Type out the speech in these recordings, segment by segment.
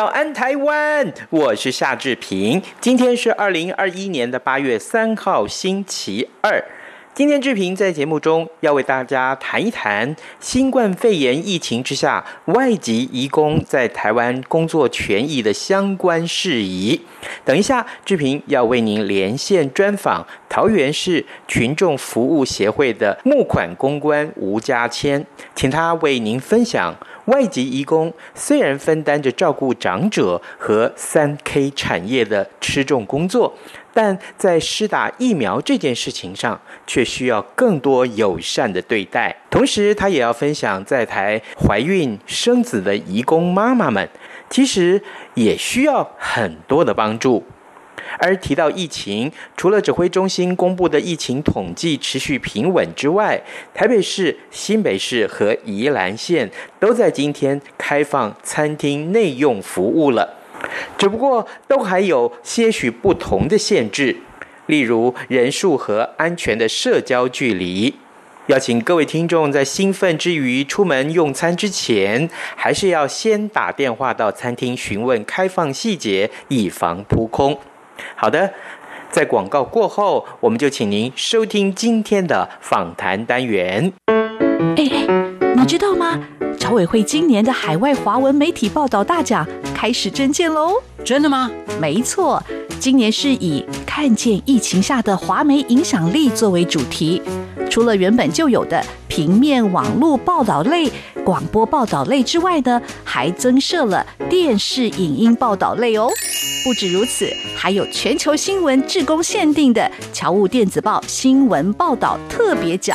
早安台湾，我是夏志平。今天是二零二一年的八月三号，星期二。今天志平在节目中要为大家谈一谈新冠肺炎疫情之下外籍移工在台湾工作权益的相关事宜。等一下，志平要为您连线专访桃园市群众服务协会的募款公关吴家谦，请他为您分享外籍移工虽然分担着照顾长者和三 K 产业的吃重工作。但在施打疫苗这件事情上，却需要更多友善的对待。同时，他也要分享在台怀孕生子的移工妈妈们，其实也需要很多的帮助。而提到疫情，除了指挥中心公布的疫情统计持续平稳之外，台北市、新北市和宜兰县都在今天开放餐厅内用服务了。只不过都还有些许不同的限制，例如人数和安全的社交距离。要请各位听众在兴奋之余，出门用餐之前，还是要先打电话到餐厅询问开放细节，以防扑空。好的，在广告过后，我们就请您收听今天的访谈单元。哎，你知道吗？朝委会今年的海外华文媒体报道大奖开始征件喽！真的吗？没错，今年是以“看见疫情下的华媒影响力”作为主题。除了原本就有的平面、网络报道类、广播报道类之外呢，还增设了电视影音报道类哦。不止如此，还有全球新闻志工限定的侨务电子报新闻报道特别奖。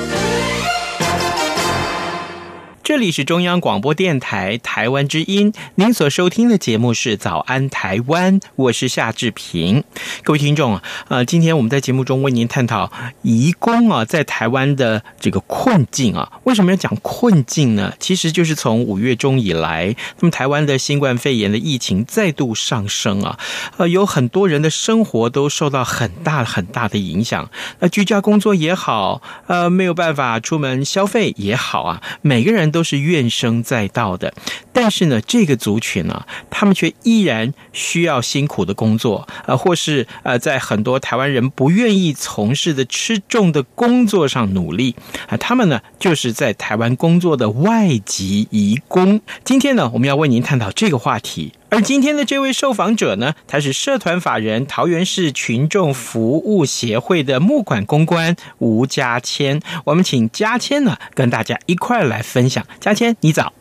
这里是中央广播电台台湾之音，您所收听的节目是《早安台湾》，我是夏志平。各位听众啊，呃，今天我们在节目中为您探讨移工啊在台湾的这个困境啊。为什么要讲困境呢？其实就是从五月中以来，那么台湾的新冠肺炎的疫情再度上升啊，呃，有很多人的生活都受到很大很大的影响。那居家工作也好，呃，没有办法出门消费也好啊，每个人。都都是怨声载道的，但是呢，这个族群呢、啊，他们却依然需要辛苦的工作，呃，或是呃，在很多台湾人不愿意从事的吃重的工作上努力啊、他们呢，就是在台湾工作的外籍移工。今天呢，我们要为您探讨这个话题。而今天的这位受访者呢，他是社团法人桃园市群众服务协会的募款公关吴家谦。我们请家谦呢，跟大家一块来分享。家谦，你早。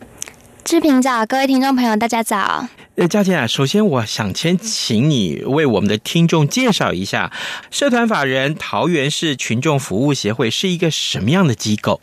志平早，各位听众朋友，大家早。呃，佳倩啊，首先我想先请你为我们的听众介绍一下社团法人桃园市群众服务协会是一个什么样的机构？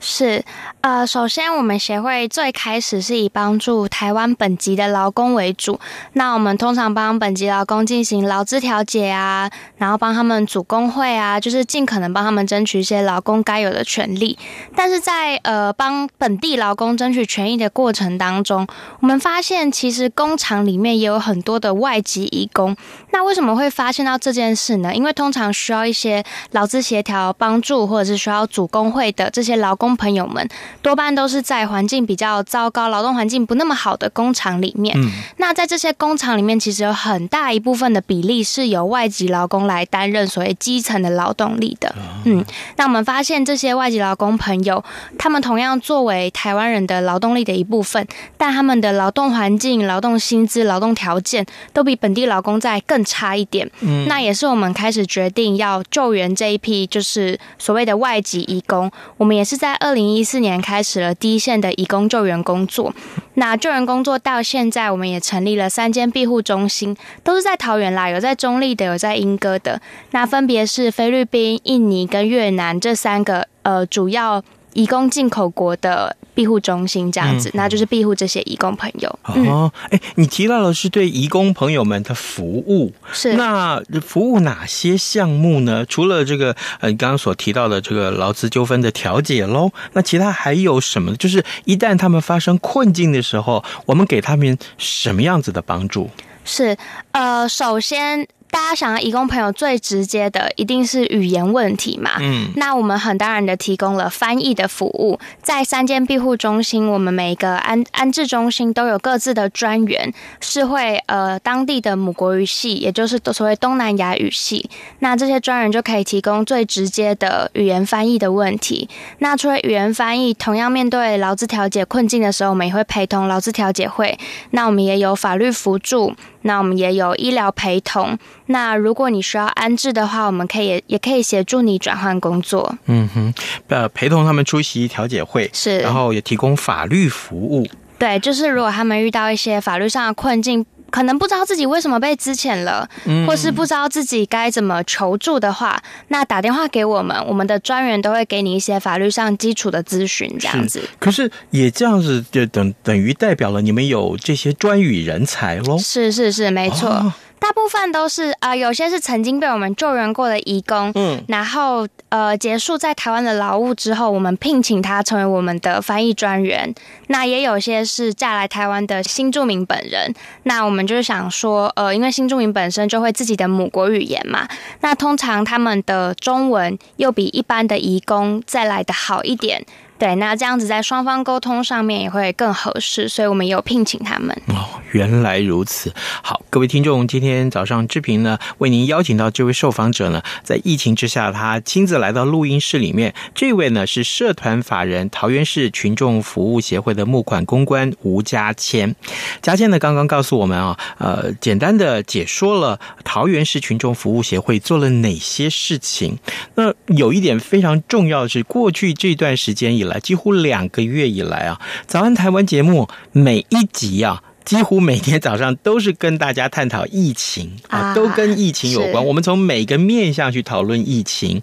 是，呃，首先我们协会最开始是以帮助台湾本籍的劳工为主，那我们通常帮本籍劳工进行劳资调解啊，然后帮他们组工会啊，就是尽可能帮他们争取一些劳工该有的权利。但是在呃帮本地劳工争取权益的过程当中，我们发现其实工厂里面也有很多的外籍移工。那为什么会发现到这件事呢？因为通常需要一些劳资协调帮助，或者是需要组工会的这些劳工。朋友们多半都是在环境比较糟糕、劳动环境不那么好的工厂里面。嗯，那在这些工厂里面，其实有很大一部分的比例是由外籍劳工来担任所谓基层的劳动力的。嗯，那我们发现这些外籍劳工朋友，他们同样作为台湾人的劳动力的一部分，但他们的劳动环境、劳动薪资、劳动条件都比本地劳工在更差一点。嗯，那也是我们开始决定要救援这一批，就是所谓的外籍移工。我们也是在二零一四年开始了第一线的义工救援工作。那救援工作到现在，我们也成立了三间庇护中心，都是在桃园啦，有在中立的，有在英歌的。那分别是菲律宾、印尼跟越南这三个呃主要。移工进口国的庇护中心这样子，嗯、那就是庇护这些移工朋友。哦，哎、嗯，你提到的是对移工朋友们的服务，是那服务哪些项目呢？除了这个呃，你刚刚所提到的这个劳资纠纷的调解喽，那其他还有什么？就是一旦他们发生困境的时候，我们给他们什么样子的帮助？是呃，首先。大家想要移工朋友最直接的一定是语言问题嘛？嗯，那我们很当然的提供了翻译的服务，在三间庇护中心，我们每一个安安置中心都有各自的专员，是会呃当地的母国语系，也就是所谓东南亚语系。那这些专员就可以提供最直接的语言翻译的问题。那除了语言翻译，同样面对劳资调解困境的时候，我们也会陪同劳资调解会。那我们也有法律辅助。那我们也有医疗陪同。那如果你需要安置的话，我们可以也也可以协助你转换工作。嗯哼，呃，陪同他们出席调解会，是，然后也提供法律服务。对，就是如果他们遇到一些法律上的困境。可能不知道自己为什么被资遣了，或是不知道自己该怎么求助的话，那打电话给我们，我们的专员都会给你一些法律上基础的咨询，这样子。可是也这样子，就等等于代表了你们有这些专语人才喽？是是是，没错。哦大部分都是啊、呃，有些是曾经被我们救援过的移工，嗯，然后呃结束在台湾的劳务之后，我们聘请他成为我们的翻译专员。那也有些是嫁来台湾的新住民本人，那我们就是想说，呃，因为新住民本身就会自己的母国语言嘛，那通常他们的中文又比一般的移工再来的好一点。对，那这样子在双方沟通上面也会更合适，所以我们有聘请他们。哦，原来如此。好，各位听众，今天早上志平呢为您邀请到这位受访者呢，在疫情之下，他亲自来到录音室里面。这位呢是社团法人桃园市群众服务协会的募款公关吴佳谦。佳谦呢刚刚告诉我们啊，呃，简单的解说了桃园市群众服务协会做了哪些事情。那有一点非常重要的是，过去这段时间以来。来几乎两个月以来啊，早安台湾节目每一集啊，几乎每天早上都是跟大家探讨疫情啊，都跟疫情有关。我们从每个面向去讨论疫情，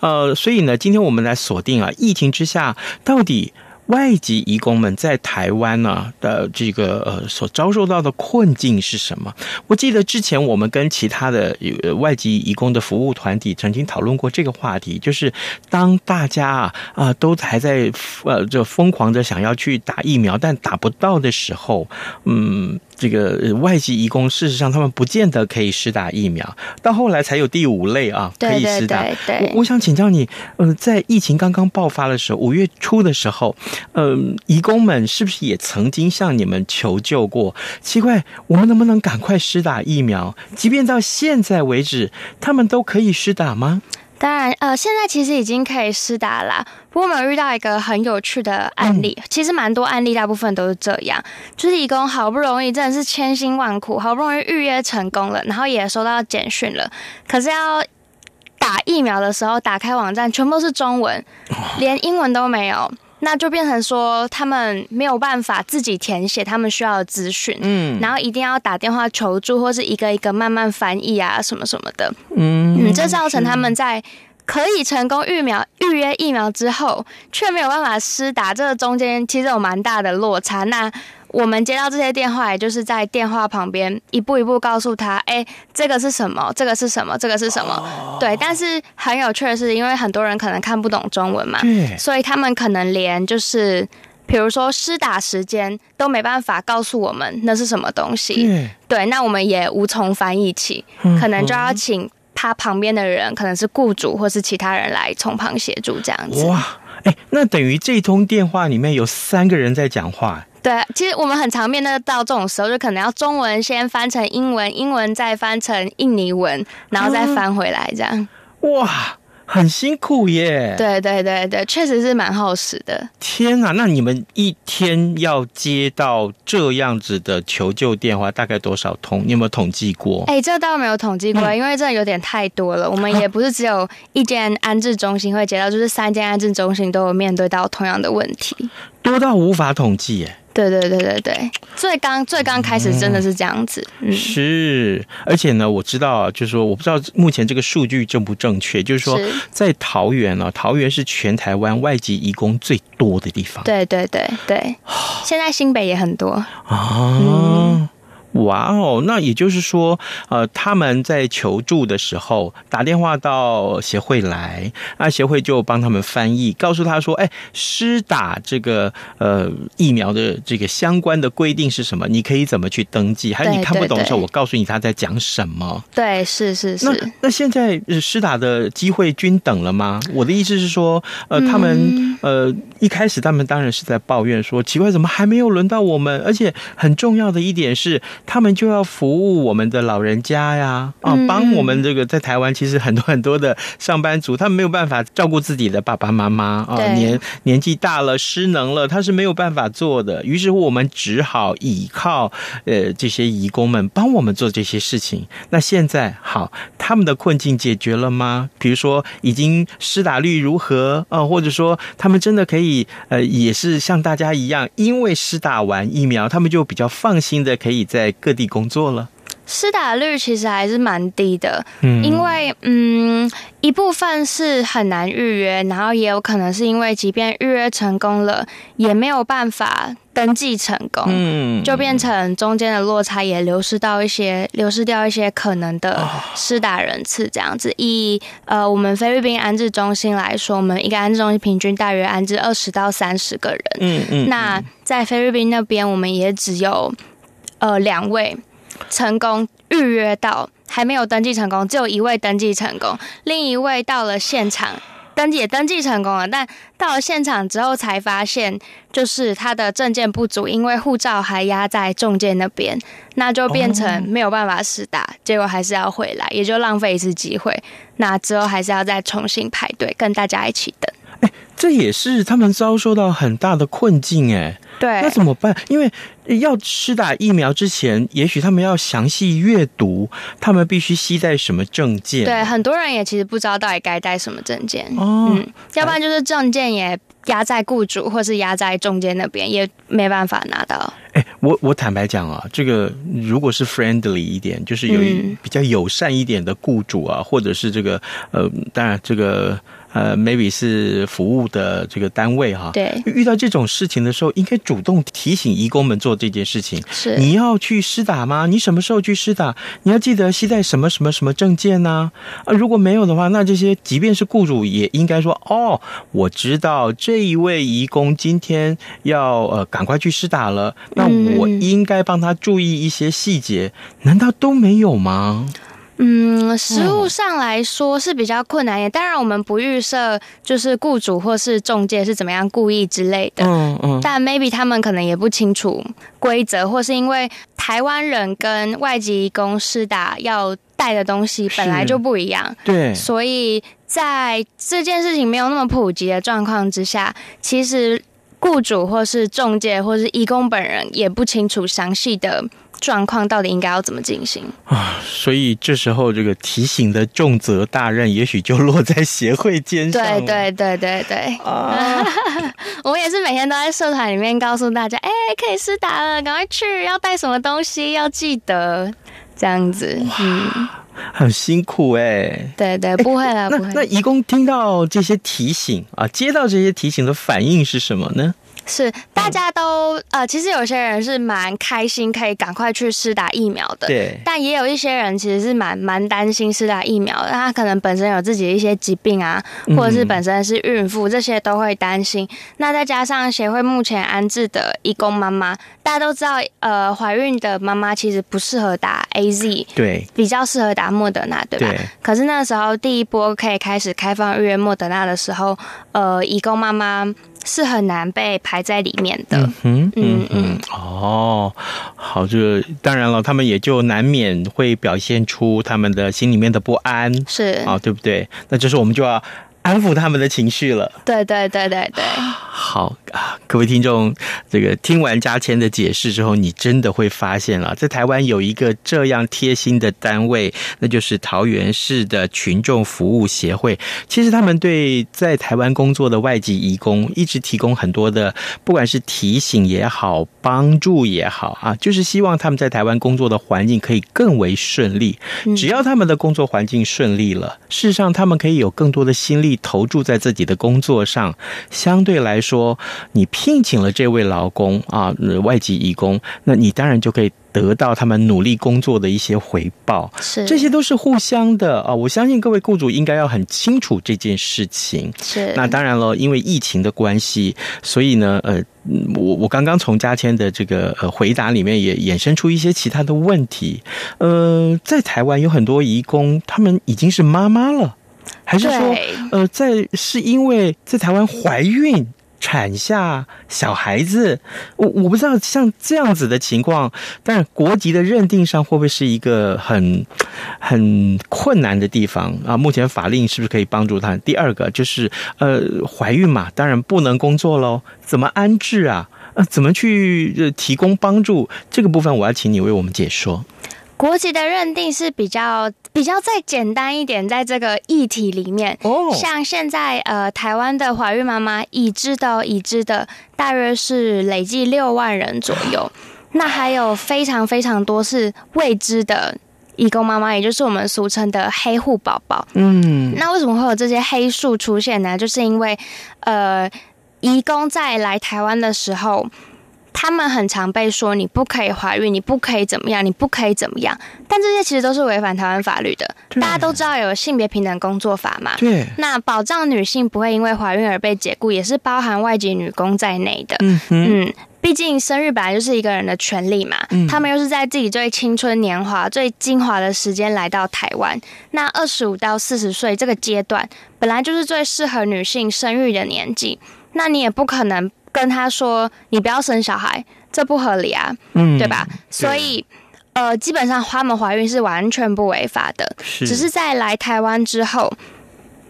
呃，所以呢，今天我们来锁定啊，疫情之下到底。外籍移工们在台湾呢的这个呃所遭受到的困境是什么？我记得之前我们跟其他的外籍移工的服务团体曾经讨论过这个话题，就是当大家啊啊都还在呃就疯狂的想要去打疫苗，但打不到的时候，嗯。这个外籍移工，事实上他们不见得可以施打疫苗，到后来才有第五类啊，可以施打。对对对对。我我想请教你，呃，在疫情刚刚爆发的时候，五月初的时候，嗯、呃，移工们是不是也曾经向你们求救过？奇怪，我们能不能赶快施打疫苗？即便到现在为止，他们都可以施打吗？当然，呃，现在其实已经可以施打了。不过我们遇到一个很有趣的案例，其实蛮多案例，大部分都是这样，就是义工好不容易，真的是千辛万苦，好不容易预约成功了，然后也收到简讯了，可是要打疫苗的时候，打开网站全部是中文，连英文都没有。那就变成说他们没有办法自己填写他们需要的资讯，嗯，然后一定要打电话求助，或是一个一个慢慢翻译啊，什么什么的，嗯。嗯，这造成他们在可以成功预苗预约疫苗之后，却没有办法施打，这个中间其实有蛮大的落差。那我们接到这些电话，也就是在电话旁边一步一步告诉他，哎，这个是什么？这个是什么？这个是什么？哦、对。但是很有趣的是，因为很多人可能看不懂中文嘛，所以他们可能连就是，比如说施打时间都没办法告诉我们那是什么东西。对，对，那我们也无从翻译起，可能就要请他旁边的人，可能是雇主或是其他人来从旁协助这样子。哇，哎，那等于这通电话里面有三个人在讲话。对，其实我们很常面对到这种时候，就可能要中文先翻成英文，英文再翻成印尼文，然后再翻回来，这样。哇！很辛苦耶，对对对对，确实是蛮耗时的。天啊，那你们一天要接到这样子的求救电话，大概多少通？你有没有统计过？哎，这倒没有统计过，嗯、因为真的有点太多了。我们也不是只有一间安置中心会接到，就是三间安置中心都有面对到同样的问题，多到无法统计耶。对对对对对，最刚最刚开始真的是这样子，嗯，是，而且呢，我知道，就是说，我不知道目前这个数据正不正确，就是说，在桃园呢，桃园是全台湾外籍移工最多的地方，对对对对，现在新北也很多。啊。嗯哇哦，那也就是说，呃，他们在求助的时候打电话到协会来，那协会就帮他们翻译，告诉他说，哎，施打这个呃疫苗的这个相关的规定是什么？你可以怎么去登记？还有你看不懂的时候，我告诉你他在讲什么。对，是是是。那那现在施打的机会均等了吗？我的意思是说，呃，他们呃一开始他们当然是在抱怨说，奇怪，怎么还没有轮到我们？而且很重要的一点是。他们就要服务我们的老人家呀，啊，帮我们这个在台湾其实很多很多的上班族，他们没有办法照顾自己的爸爸妈妈啊，年年纪大了失能了，他是没有办法做的。于是乎，我们只好倚靠呃这些义工们帮我们做这些事情。那现在好，他们的困境解决了吗？比如说，已经施打率如何啊？或者说，他们真的可以呃，也是像大家一样，因为施打完疫苗，他们就比较放心的可以在。各地工作了，施打率其实还是蛮低的，嗯，因为嗯，一部分是很难预约，然后也有可能是因为即便预约成功了，也没有办法登记成功，嗯，就变成中间的落差也流失到一些，流失掉一些可能的施打人次，这样子。以呃，我们菲律宾安置中心来说，我们一个安置中心平均大约安置二十到三十个人，嗯嗯，那在菲律宾那边，我们也只有。呃，两位成功预约到，还没有登记成功，只有一位登记成功，另一位到了现场登记也登记成功了，但到了现场之后才发现，就是他的证件不足，因为护照还压在仲介那边，那就变成没有办法试打，结果还是要回来，也就浪费一次机会，那之后还是要再重新排队，跟大家一起等。哎，这也是他们遭受到很大的困境，哎。对，那怎么办？因为要施打疫苗之前，也许他们要详细阅读，他们必须携带什么证件？对，很多人也其实不知道到底该带什么证件。哦，嗯，要不然就是证件也压在雇主，或是压在中间那边，也没办法拿到。哎，我我坦白讲啊，这个如果是 friendly 一点，就是有一比较友善一点的雇主啊，或者是这个呃，当然这个。呃，maybe 是服务的这个单位哈，对，遇到这种事情的时候，应该主动提醒义工们做这件事情。是，你要去施打吗？你什么时候去施打？你要记得携带什么什么什么证件呢？啊，如果没有的话，那这些即便是雇主也应该说，哦，我知道这一位义工今天要呃赶快去施打了，那我应该帮他注意一些细节，难道都没有吗？嗯，实务上来说是比较困难也。当然，我们不预设就是雇主或是中介是怎么样故意之类的。嗯嗯。但 maybe 他们可能也不清楚规则，或是因为台湾人跟外籍工师打要带的东西本来就不一样。对。所以在这件事情没有那么普及的状况之下，其实雇主或是中介或是义工本人也不清楚详细的状况到底应该要怎么进行啊，所以这时候这个提醒的重责大任，也许就落在协会肩上。对对对对对，啊、我们也是每天都在社团里面告诉大家，哎，可以施打了，赶快去，要带什么东西，要记得这样子。嗯，很辛苦哎、欸。对对，不会了，不会。那移工听到这些提醒啊，接到这些提醒的反应是什么呢？是，大家都呃，其实有些人是蛮开心，可以赶快去施打疫苗的。对。但也有一些人其实是蛮蛮担心施打疫苗的，他可能本身有自己的一些疾病啊，或者是本身是孕妇，这些都会担心。嗯、那再加上协会目前安置的义工妈妈，大家都知道，呃，怀孕的妈妈其实不适合打 AZ，对，比较适合打莫德纳，对吧？对。可是那时候第一波可以开始开放预约莫德纳的时候，呃，义工妈妈。是很难被排在里面的。嗯嗯嗯，嗯哦，好，这当然了，他们也就难免会表现出他们的心里面的不安，是啊，对不对？那这时候我们就要。安抚他们的情绪了。对对对对对。好啊，各位听众，这个听完嘉谦的解释之后，你真的会发现了，在台湾有一个这样贴心的单位，那就是桃园市的群众服务协会。其实他们对在台湾工作的外籍移工一直提供很多的，不管是提醒也好，帮助也好啊，就是希望他们在台湾工作的环境可以更为顺利。只要他们的工作环境顺利了，事实上他们可以有更多的心力。投注在自己的工作上，相对来说，你聘请了这位劳工啊，外籍移工，那你当然就可以得到他们努力工作的一些回报。是，这些都是互相的啊！我相信各位雇主应该要很清楚这件事情。是，那当然了，因为疫情的关系，所以呢，呃，我我刚刚从嘉谦的这个呃回答里面也衍生出一些其他的问题。呃，在台湾有很多移工，他们已经是妈妈了。还是说，呃，在是因为在台湾怀孕产下小孩子，我我不知道像这样子的情况，但国籍的认定上会不会是一个很很困难的地方啊？目前法令是不是可以帮助他？第二个就是，呃，怀孕嘛，当然不能工作喽，怎么安置啊？呃，怎么去提供帮助？这个部分我要请你为我们解说。国籍的认定是比较比较再简单一点，在这个议题里面，哦，像现在呃台湾的怀孕妈妈已知的已知的大约是累计六万人左右，那还有非常非常多是未知的移工妈妈，也就是我们俗称的黑户宝宝。嗯，那为什么会有这些黑数出现呢？就是因为呃移工在来台湾的时候。他们很常被说你不可以怀孕，你不可以怎么样，你不可以怎么样。但这些其实都是违反台湾法律的。大家都知道有性别平等工作法嘛？对。那保障女性不会因为怀孕而被解雇，也是包含外籍女工在内的。嗯嗯。毕竟生育本来就是一个人的权利嘛。嗯。他们又是在自己最青春年华、最精华的时间来到台湾。那二十五到四十岁这个阶段，本来就是最适合女性生育的年纪。那你也不可能。跟他说：“你不要生小孩，这不合理啊，嗯，对吧？所以，呃，基本上他们怀孕是完全不违法的，是。只是在来台湾之后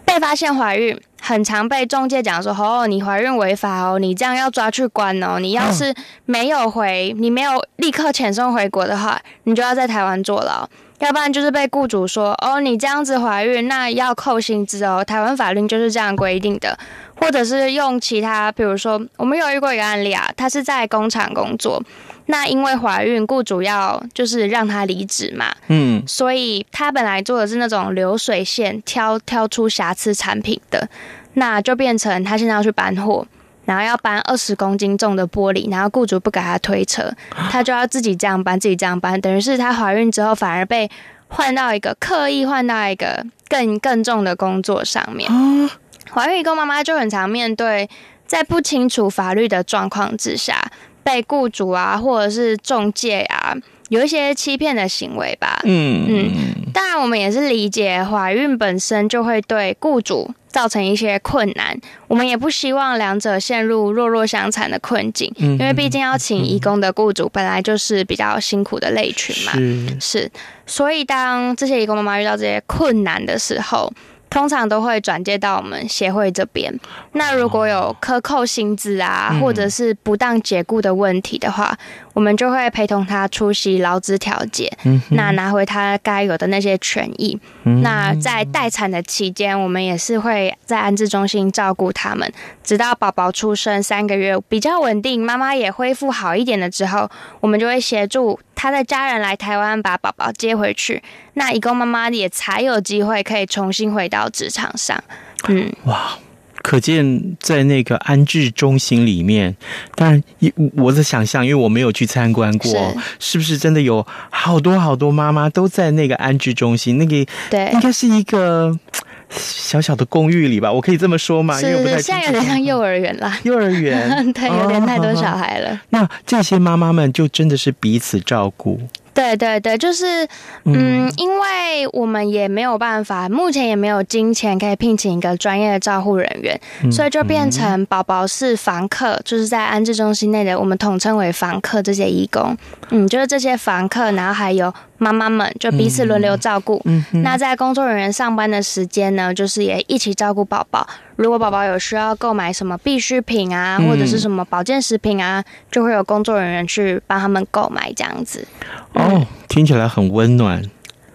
被发现怀孕，很常被中介讲说：‘哦，你怀孕违法哦，你这样要抓去关哦。’你要是没有回，你没有立刻遣送回国的话，你就要在台湾坐牢，要不然就是被雇主说：‘哦，你这样子怀孕，那要扣薪资哦。’台湾法律就是这样规定的。”或者是用其他，比如说，我们有遇过一个案例啊，他是在工厂工作，那因为怀孕，雇主要就是让他离职嘛，嗯，所以他本来做的是那种流水线挑挑出瑕疵产品的，那就变成他现在要去搬货，然后要搬二十公斤重的玻璃，然后雇主不给他推车，他就要自己这样搬，自己这样搬，等于是他怀孕之后反而被换到一个刻意换到一个更更重的工作上面。怀孕移工妈妈就很常面对在不清楚法律的状况之下，被雇主啊或者是中介啊有一些欺骗的行为吧。嗯嗯，当然我们也是理解怀孕本身就会对雇主造成一些困难，我们也不希望两者陷入弱弱相残的困境，因为毕竟要请义工的雇主本来就是比较辛苦的类群嘛。是，是，所以当这些义工妈妈遇到这些困难的时候。通常都会转接到我们协会这边。那如果有克扣薪资啊，或者是不当解雇的问题的话，我们就会陪同他出席劳资调解，那拿回他该有的那些权益。那在待产的期间，我们也是会在安置中心照顾他们，直到宝宝出生三个月比较稳定，妈妈也恢复好一点了之后，我们就会协助他的家人来台湾把宝宝接回去。那移工妈妈也才有机会可以重新回到职场上。嗯，哇，可见在那个安置中心里面，当然，我的想象，因为我没有去参观过，是，是不是真的有好多好多妈妈都在那个安置中心？那个对，应该是一个小小的公寓里吧？我可以这么说吗？是，因为不太现在有点像幼儿园啦。幼儿园，对，有点太多小孩了。哦，那这些妈妈们就真的是彼此照顾。对对对，就是，嗯，因为我们也没有办法，目前也没有金钱可以聘请一个专业的照护人员，嗯、所以就变成宝宝是房客，就是在安置中心内的，我们统称为房客这些义工，嗯，就是这些房客，然后还有。妈妈们就彼此轮流照顾。嗯，那在工作人员上班的时间呢，就是也一起照顾宝宝。如果宝宝有需要购买什么必需品啊，或者是什么保健食品啊，就会有工作人员去帮他们购买这样子。哦，听起来很温暖。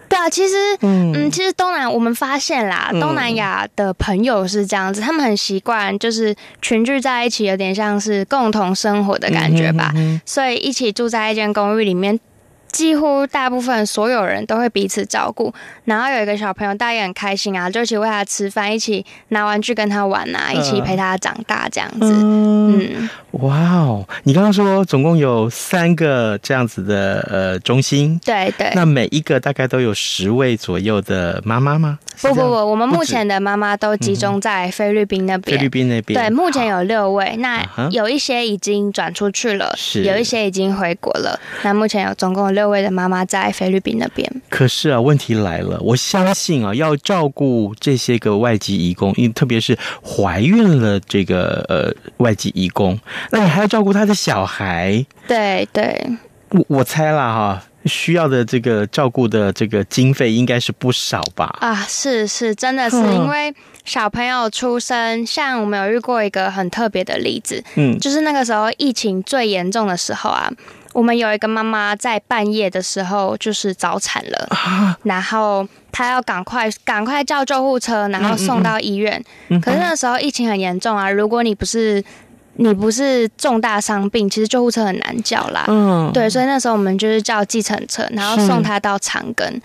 对啊，其实，嗯，其实东南我们发现啦，东南亚的朋友是这样子，他们很习惯就是群聚在一起，有点像是共同生活的感觉吧。所以一起住在一间公寓里面。几乎大部分所有人都会彼此照顾，然后有一个小朋友，大家也很开心啊，就一起喂他吃饭，一起拿玩具跟他玩啊，一起陪他长大这样子。嗯，嗯。哇哦，你刚刚说总共有三个这样子的呃中心，对对，那每一个大概都有十位左右的妈妈吗？不不不，我们目前的妈妈都集中在菲律宾那边。菲律宾那边，对，目前有六位，那有一些已经转出去了，是。有一些已经回国了。那目前有总共有六。各位的妈妈在菲律宾那边，可是啊，问题来了，我相信啊，要照顾这些个外籍移工，因为特别是怀孕了这个呃外籍移工，那你还要照顾他的小孩，对对，我我猜了哈，需要的这个照顾的这个经费应该是不少吧？啊，是是，真的是因为小朋友出生，像我们有遇过一个很特别的例子，嗯，就是那个时候疫情最严重的时候啊。我们有一个妈妈在半夜的时候就是早产了，啊、然后她要赶快赶快叫救护车，然后送到医院。嗯嗯、可是那时候疫情很严重啊，如果你不是你不是重大伤病，其实救护车很难叫啦。嗯，对，所以那时候我们就是叫计程车，然后送她到长庚。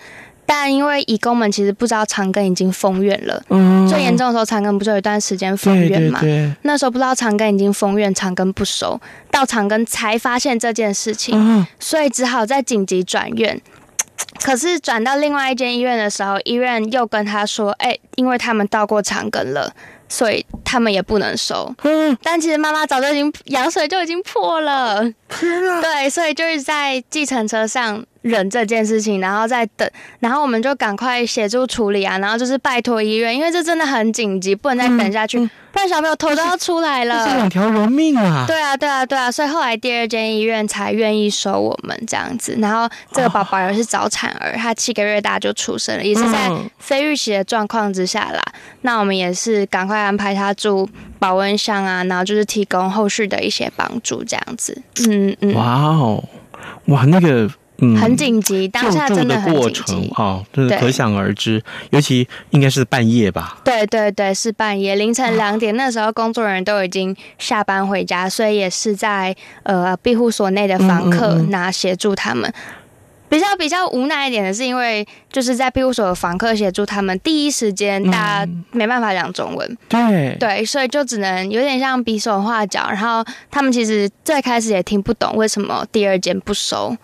但因为义工们其实不知道长庚已经封院了，嗯，最严重的时候长庚不就有一段时间封院嘛？对对对，那时候不知道长庚已经封院，长庚不收，到长庚才发现这件事情，嗯，所以只好再紧急转院。可是转到另外一间医院的时候，医院又跟他说：“哎、欸，因为他们到过长庚了，所以他们也不能收。”嗯，但其实妈妈早就已经羊水就已经破了，天啊！对，所以就是在计程车上。忍这件事情，然后再等，然后我们就赶快协助处理啊，然后就是拜托医院，因为这真的很紧急，不能再等下去，嗯嗯、不然小朋友头都要出来了。这是两条人命啊！对啊，对啊，对啊，所以后来第二间医院才愿意收我们这样子。然后这个宝宝也是早产儿，他七个月大就出生了，也是在非预期的状况之下啦。那我们也是赶快安排他住保温箱啊，然后就是提供后续的一些帮助这样子。嗯嗯。哇哦，哇那个。嗯，很紧急，当下真的很紧急啊，就是可想而知，尤其应该是半夜吧？对对对，是半夜凌晨两点，那时候工作人员都已经下班回家，所以也是在呃庇护所内的房客拿协助他们。比较比较无奈一点的是，因为就是在庇护所的房客协助他们，第一时间大家没办法讲中文，对对，所以就只能有点像比手画脚，然后他们其实最开始也听不懂为什么第二间不收。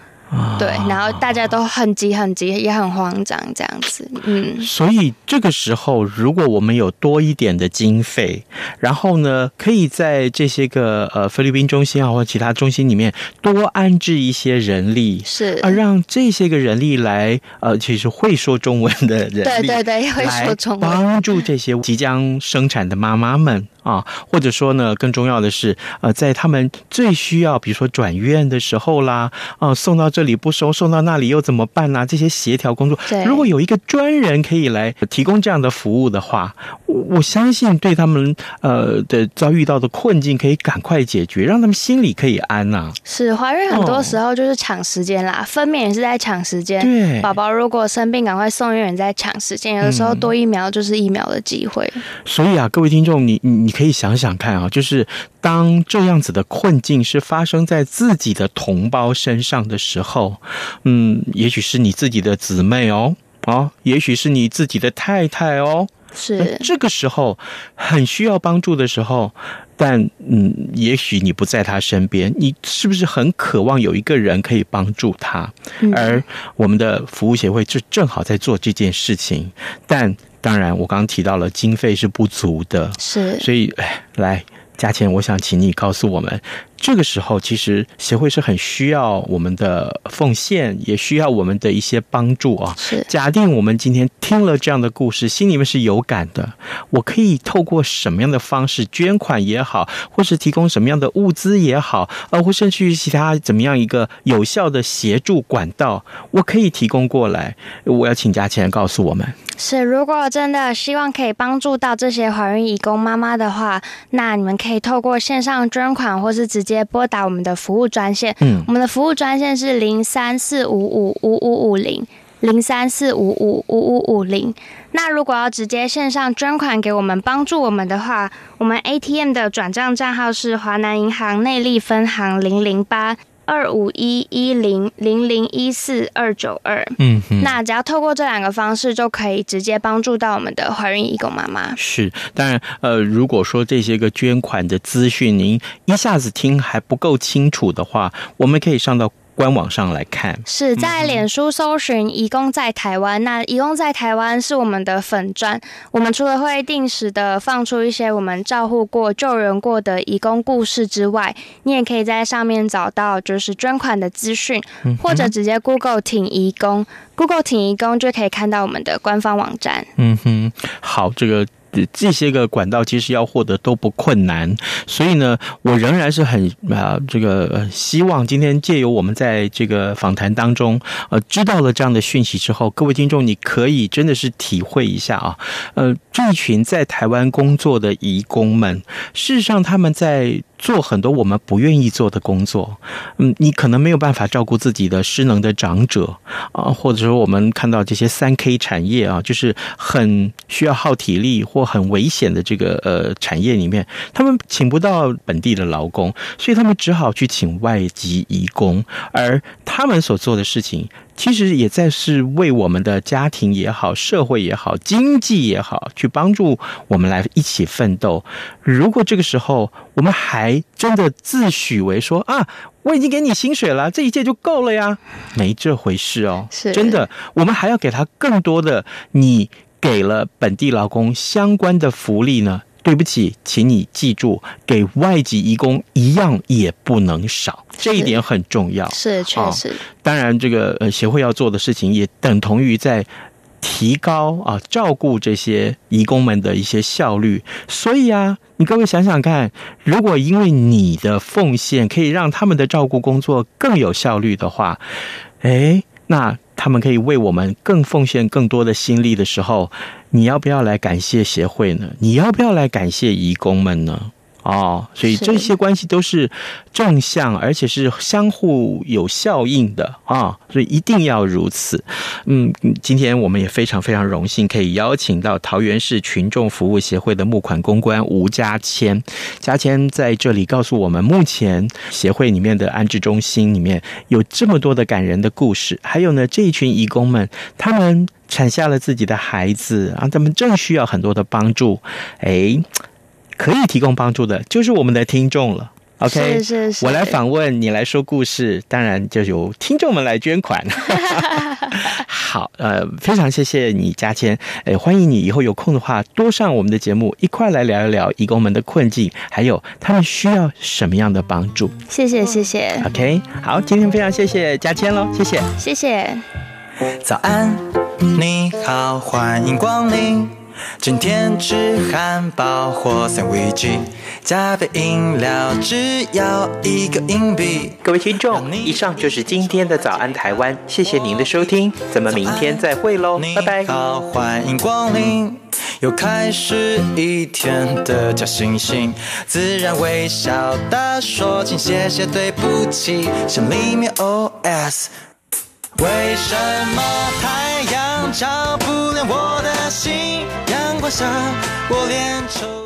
对，然后大家都很急很急，也很慌张，这样子。嗯，所以这个时候，如果我们有多一点的经费，然后呢，可以在这些个呃菲律宾中心啊或其他中心里面多安置一些人力，是啊，让这些个人力来呃，其实会说中文的人力，对对对，会说中文，帮助这些即将生产的妈妈们。啊，或者说呢，更重要的是，呃，在他们最需要，比如说转院的时候啦，啊，送到这里不收，送到那里又怎么办呢、啊？这些协调工作，如果有一个专人可以来提供这样的服务的话，我相信对他们呃的遭遇到的困境可以赶快解决，让他们心里可以安呐、啊。是怀孕很多时候就是抢时间啦，哦、分娩也是在抢时间。对，宝宝如果生病，赶快送医院，在抢时间。有的时候多一秒就是一秒的机会。嗯、所以啊，各位听众，你你你可以想想看啊，就是当这样子的困境是发生在自己的同胞身上的时候，嗯，也许是你自己的姊妹哦，啊，也许是你自己的太太哦，是这个时候很需要帮助的时候，但嗯，也许你不在他身边，你是不是很渴望有一个人可以帮助他？而我们的服务协会就正好在做这件事情，但当然我刚刚提到了经费是不足的，是，所以来。嘉倩，我想请你告诉我们，这个时候其实协会是很需要我们的奉献，也需要我们的一些帮助啊。是，假定我们今天听了这样的故事，心里面是有感的，我可以透过什么样的方式捐款也好，或是提供什么样的物资也好，呃，或甚至于其他怎么样一个有效的协助管道，我可以提供过来。我要请嘉谦告诉我们。是，如果真的希望可以帮助到这些怀孕义工妈妈的话，那你们可以透过线上捐款，或是直接拨打我们的服务专线。嗯，我们的服务专线是零三四五五五五五零零三四五五五五五零。那如果要直接线上捐款给我们帮助我们的话，我们 ATM 的转账账号是华南银行内力分行零零八。二五一一零零零一四二九二，嗯，那只要透过这两个方式，就可以直接帮助到我们的怀孕义工妈妈。是，当然，呃，如果说这些个捐款的资讯您一下子听还不够清楚的话，我们可以上到。官网上来看，是在脸书搜寻“移工在台湾”。那“移工在台湾”是我们的粉砖。我们除了会定时的放出一些我们照护过、救人过的移工故事之外，你也可以在上面找到就是捐款的资讯，或者直接 Google 挺移工，Google 挺移工就可以看到我们的官方网站。嗯哼，好，这个。这些个管道其实要获得都不困难，所以呢，我仍然是很啊，这个希望今天借由我们在这个访谈当中，呃，知道了这样的讯息之后，各位听众，你可以真的是体会一下啊，呃，这一群在台湾工作的移工们，事实上他们在。做很多我们不愿意做的工作，嗯，你可能没有办法照顾自己的失能的长者啊，或者说我们看到这些三 K 产业啊，就是很需要耗体力或很危险的这个呃产业里面，他们请不到本地的劳工，所以他们只好去请外籍移工，而他们所做的事情。其实也在是为我们的家庭也好、社会也好、经济也好，去帮助我们来一起奋斗。如果这个时候我们还真的自诩为说啊，我已经给你薪水了，这一切就够了呀，没这回事哦。是真的，我们还要给他更多的，你给了本地劳工相关的福利呢。对不起，请你记住，给外籍移工一样也不能少，这一点很重要。是，确实。啊，当然，这个呃协会要做的事情也等同于在提高啊，照顾这些义工们的一些效率。所以啊，你各位想想看，如果因为你的奉献可以让他们的照顾工作更有效率的话，哎，那。他们可以为我们更奉献更多的心力的时候，你要不要来感谢协会呢？你要不要来感谢义工们呢？哦，所以这些关系都是正向，而且是相互有效应的啊，所以一定要如此。嗯，今天我们也非常非常荣幸可以邀请到桃园市群众服务协会的募款公关吴家谦。家谦在这里告诉我们，目前协会里面的安置中心里面有这么多的感人的故事，还有呢，这一群义工们，他们产下了自己的孩子啊，他们正需要很多的帮助，哎。可以提供帮助的，就是我们的听众了。OK，是是是，我来访问，你来说故事，当然就由听众们来捐款。好，呃，非常谢谢你，嘉谦，呃，欢迎你以后有空的话，多上我们的节目，一块来聊一聊移工们的困境，还有他们需要什么样的帮助。谢谢，谢谢。OK，好，今天非常谢谢嘉谦喽，谢谢，谢谢。早安，你好，欢迎光临。今天吃汉堡或三明治，加杯饮料只要一个硬币。各位听众，以上就是今天的早安台湾，谢谢您的收听，咱们明天再会喽，拜拜。好，欢迎光临，又开始一天的假惺惺，自然微笑地说，请谢谢对不起，心里面 OS。为什么太阳照不亮我的心？我想，我连皱。